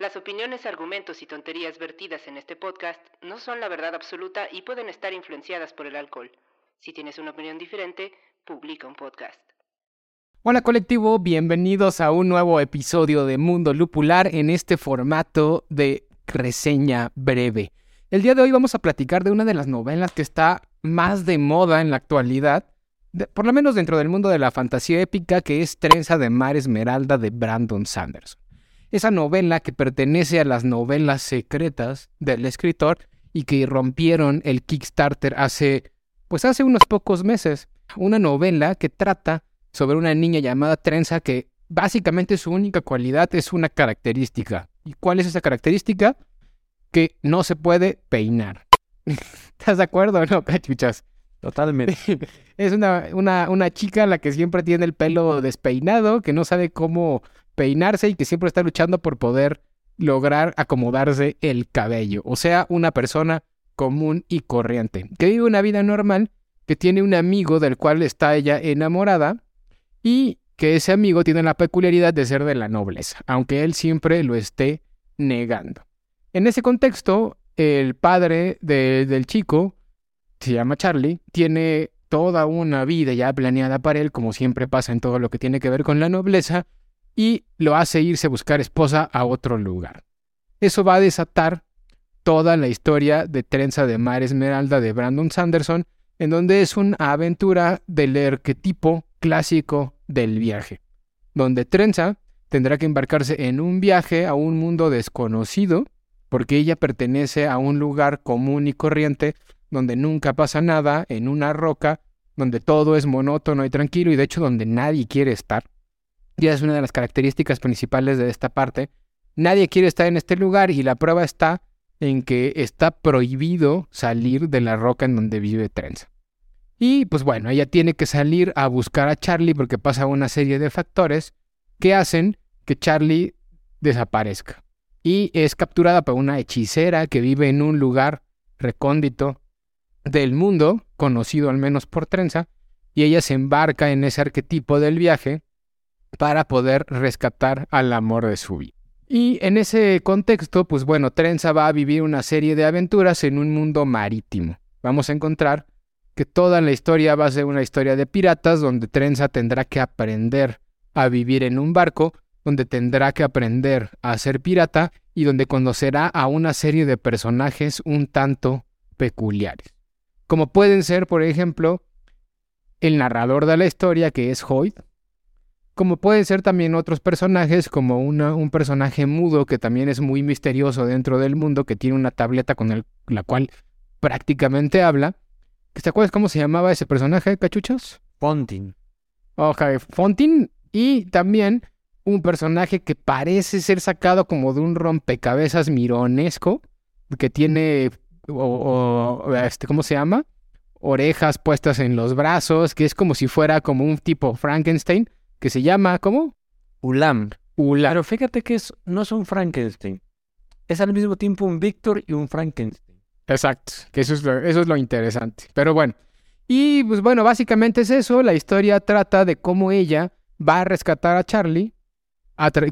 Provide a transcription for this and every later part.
Las opiniones, argumentos y tonterías vertidas en este podcast no son la verdad absoluta y pueden estar influenciadas por el alcohol. Si tienes una opinión diferente, publica un podcast. Hola colectivo, bienvenidos a un nuevo episodio de Mundo Lupular en este formato de reseña breve. El día de hoy vamos a platicar de una de las novelas que está más de moda en la actualidad, por lo menos dentro del mundo de la fantasía épica, que es Trenza de Mar Esmeralda de Brandon Sanderson. Esa novela que pertenece a las novelas secretas del escritor y que rompieron el Kickstarter hace, pues hace unos pocos meses. Una novela que trata sobre una niña llamada Trenza que básicamente su única cualidad es una característica. ¿Y cuál es esa característica? Que no se puede peinar. ¿Estás de acuerdo o no, cachuchas? Totalmente. es una, una, una chica la que siempre tiene el pelo despeinado, que no sabe cómo peinarse y que siempre está luchando por poder lograr acomodarse el cabello. O sea, una persona común y corriente, que vive una vida normal, que tiene un amigo del cual está ella enamorada y que ese amigo tiene la peculiaridad de ser de la nobleza, aunque él siempre lo esté negando. En ese contexto, el padre del chico, se llama Charlie, tiene toda una vida ya planeada para él, como siempre pasa en todo lo que tiene que ver con la nobleza, y lo hace irse a buscar esposa a otro lugar. Eso va a desatar toda la historia de Trenza de Mar Esmeralda de Brandon Sanderson, en donde es una aventura del arquetipo clásico del viaje, donde Trenza tendrá que embarcarse en un viaje a un mundo desconocido, porque ella pertenece a un lugar común y corriente, donde nunca pasa nada, en una roca, donde todo es monótono y tranquilo, y de hecho donde nadie quiere estar. Ya es una de las características principales de esta parte. Nadie quiere estar en este lugar y la prueba está en que está prohibido salir de la roca en donde vive Trenza. Y pues bueno, ella tiene que salir a buscar a Charlie porque pasa una serie de factores que hacen que Charlie desaparezca. Y es capturada por una hechicera que vive en un lugar recóndito del mundo, conocido al menos por Trenza, y ella se embarca en ese arquetipo del viaje para poder rescatar al amor de su vida. Y en ese contexto, pues bueno, Trenza va a vivir una serie de aventuras en un mundo marítimo. Vamos a encontrar que toda la historia va a ser una historia de piratas donde Trenza tendrá que aprender a vivir en un barco, donde tendrá que aprender a ser pirata y donde conocerá a una serie de personajes un tanto peculiares. Como pueden ser, por ejemplo, el narrador de la historia que es Hoyt, como pueden ser también otros personajes, como un personaje mudo que también es muy misterioso dentro del mundo, que tiene una tableta con la cual prácticamente habla, ¿Te acuerdas cómo se llamaba ese personaje, cachuchos? Fontin. Ok, Fontin. Y también un personaje que parece ser sacado como de un rompecabezas mironesco, que tiene, este, ¿cómo se llama? Orejas puestas en los brazos, que es como si fuera como un tipo Frankenstein, que se llama, ¿cómo? Ulam. Ulam. Pero fíjate que es, no es un Frankenstein. Es al mismo tiempo un Víctor y un Frankenstein. Exacto, que eso es, lo, eso es lo interesante. Pero bueno, y pues bueno, básicamente es eso. La historia trata de cómo ella va a rescatar a Charlie.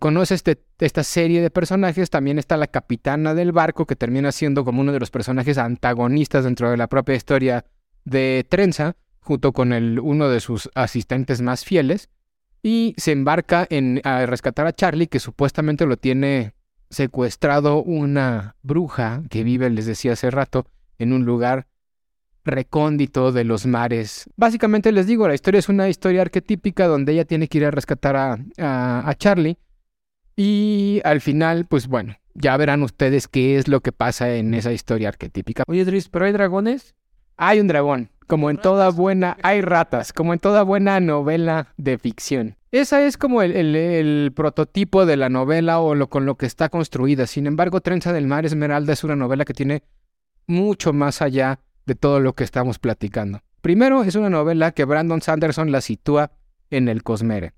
conoce este, esta serie de personajes. También está la capitana del barco, que termina siendo como uno de los personajes antagonistas dentro de la propia historia de Trenza, junto con el, uno de sus asistentes más fieles. Y se embarca en a rescatar a Charlie, que supuestamente lo tiene secuestrado una bruja que vive, les decía hace rato, en un lugar recóndito de los mares. Básicamente les digo, la historia es una historia arquetípica donde ella tiene que ir a rescatar a, a, Charlie. Y al final, pues bueno, ya verán ustedes qué es lo que pasa en esa historia arquetípica. Oye, Dris, ¿pero hay dragones? Hay un dragón. Como en toda buena, hay ratas, como en toda buena novela de ficción. Esa es como el, prototipo de la novela o lo, con lo que está construida. Sin embargo, Trenza del Mar Esmeralda es una novela que tiene mucho más allá de todo lo que estamos platicando. Primero, es una novela que Brandon Sanderson la sitúa en el Cosmere.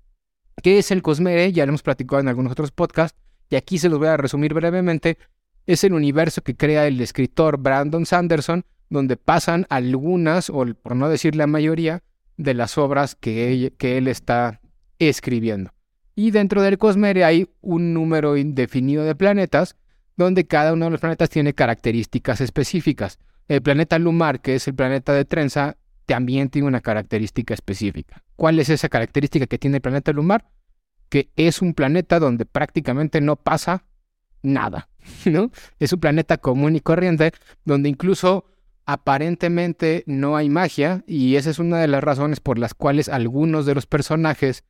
¿Qué es el Cosmere? Ya lo hemos platicado en algunos otros podcasts y aquí se los voy a resumir brevemente. Es el universo que crea el escritor Brandon Sanderson, donde pasan algunas, o por no decir la mayoría, de las obras que que él está escribiendo. Y dentro del Cosmere hay un número indefinido de planetas, donde cada uno de los planetas tiene características específicas. El planeta Lumar, que es el planeta de trenza, también tiene una característica específica. ¿Cuál es esa característica que tiene el planeta Lumar? Que es un planeta donde prácticamente no pasa nada, ¿no? Es un planeta común y corriente, donde incluso aparentemente no hay magia, y esa es una de las razones por las cuales algunos de los personajes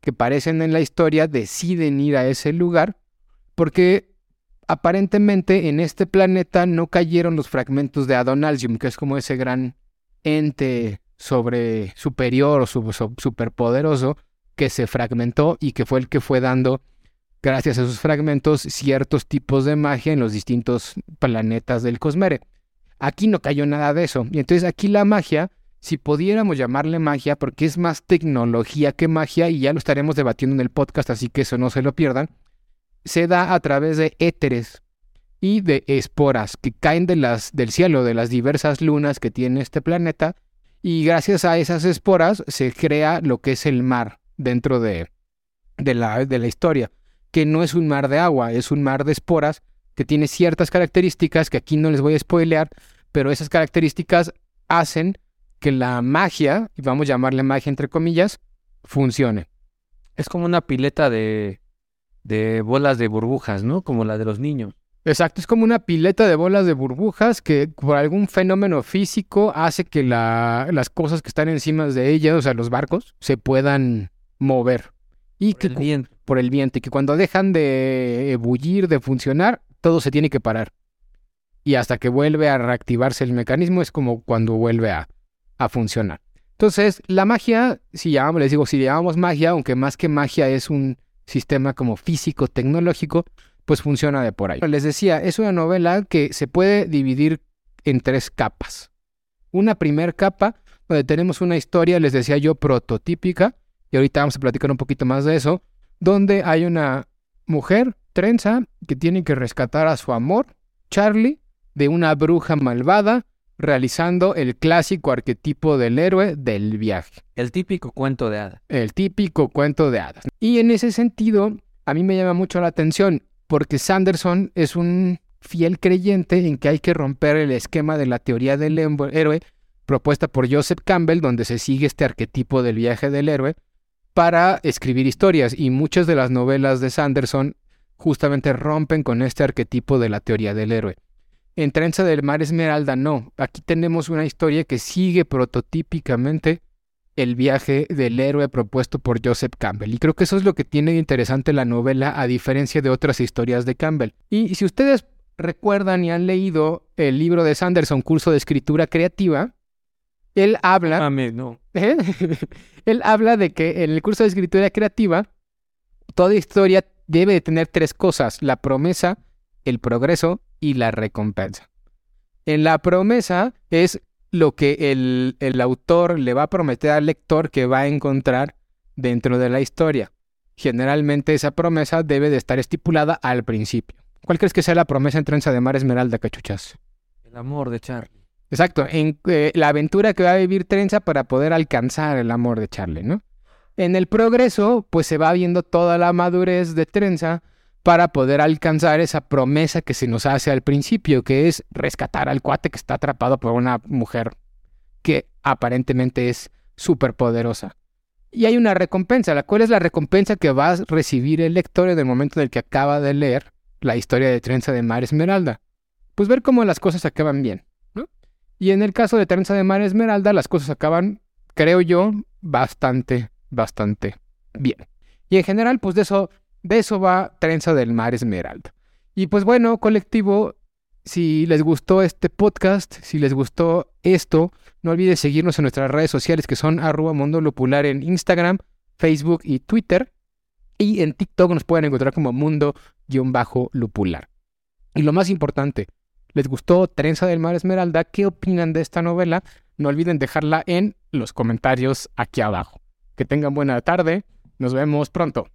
que aparecen en la historia deciden ir a ese lugar, porque aparentemente en este planeta no cayeron los fragmentos de Adonalsium, que es como ese gran ente sobre superior o superpoderoso que se fragmentó y que fue el que fue dando, gracias a esos fragmentos, ciertos tipos de magia en los distintos planetas del Cosmere. Aquí no cayó nada de eso. Y entonces aquí la magia, si pudiéramos llamarle magia, porque es más tecnología que magia, y ya lo estaremos debatiendo en el podcast, así que eso no se lo pierdan, se da a través de éteres y de esporas que caen de las, del cielo, de las diversas lunas que tiene este planeta, y gracias a esas esporas se crea lo que es el mar dentro de, de, la, de la historia, que no es un mar de agua, es un mar de esporas que tiene ciertas características que aquí no les voy a spoilear, pero esas características hacen que la magia, y vamos a llamarle magia entre comillas, funcione. Es como una pileta de, de bolas de burbujas, ¿no? Como la de los niños. Exacto, es como una pileta de bolas de burbujas que por algún fenómeno físico hace que la, las cosas que están encima de ella, o sea, los barcos, se puedan mover. Y Por que el viento. por el viento, y que cuando dejan de ebullir, de funcionar, todo se tiene que parar. Y hasta que vuelve a reactivarse el mecanismo es como cuando vuelve a, a funcionar. Entonces, la magia, si llamamos, les digo, si llamamos magia, aunque más que magia es un sistema como físico, tecnológico, pues funciona de por ahí. Les decía, es una novela que se puede dividir en tres capas. Una primer capa, donde tenemos una historia, les decía yo, prototípica, y ahorita vamos a platicar un poquito más de eso, donde hay una mujer trenza que tiene que rescatar a su amor, Charlie, de una bruja malvada, realizando el clásico arquetipo del héroe del viaje, El típico cuento de hadas. el típico cuento de hadas. Y en ese sentido, a mí me llama mucho la atención, porque Sanderson es un fiel creyente en que hay que romper el esquema de la teoría del héroe propuesta por Joseph Campbell, donde se sigue este arquetipo del viaje del héroe, para escribir historias. Y muchas de las novelas de Sanderson justamente rompen con este arquetipo de la teoría del héroe. En Trenza del Mar Esmeralda no. Aquí tenemos una historia que sigue prototípicamente el viaje del héroe propuesto por Joseph Campbell. Y creo que eso es lo que tiene de interesante la novela a diferencia de otras historias de Campbell. Y si ustedes recuerdan y han leído el libro de Sanderson, Curso de Escritura Creativa, él habla... Mames, no. ¿Eh? Él habla de que en el curso de escritura creativa, toda historia debe de tener tres cosas, la promesa, el progreso y la recompensa. En la promesa es lo que el, el autor le va a prometer al lector que va a encontrar dentro de la historia. Generalmente esa promesa debe de estar estipulada al principio. ¿Cuál crees que sea la promesa en Trenza de Mar Esmeralda, cachuchas? El amor de Charlie. Exacto, en eh, la aventura que va a vivir Trenza para poder alcanzar el amor de Charlie, ¿no? En el progreso, pues se va viendo toda la madurez de Trenza para poder alcanzar esa promesa que se nos hace al principio, que es rescatar al cuate que está atrapado por una mujer que aparentemente es súper poderosa. Y hay una recompensa, la cual es la recompensa que va a recibir el lector en el momento en el que acaba de leer la historia de Trenza de Mar Esmeralda. Pues ver cómo las cosas acaban bien. Y en el caso de Trenza de Mar Esmeralda, las cosas acaban, creo yo, bastante, bastante bien. Y en general, pues de eso, de eso va Trenza del Mar Esmeralda. Y pues bueno, colectivo, si les gustó este podcast, si les gustó esto, no olvides seguirnos en nuestras redes sociales que son arroba mundo lupular en Instagram, Facebook y Twitter. Y en TikTok nos pueden encontrar como mundo-lupular. Y lo más importante, ¿Les gustó Trenza del Mar Esmeralda? ¿Qué opinan de esta novela? No olviden dejarla en los comentarios aquí abajo. Que tengan buena tarde. Nos vemos pronto.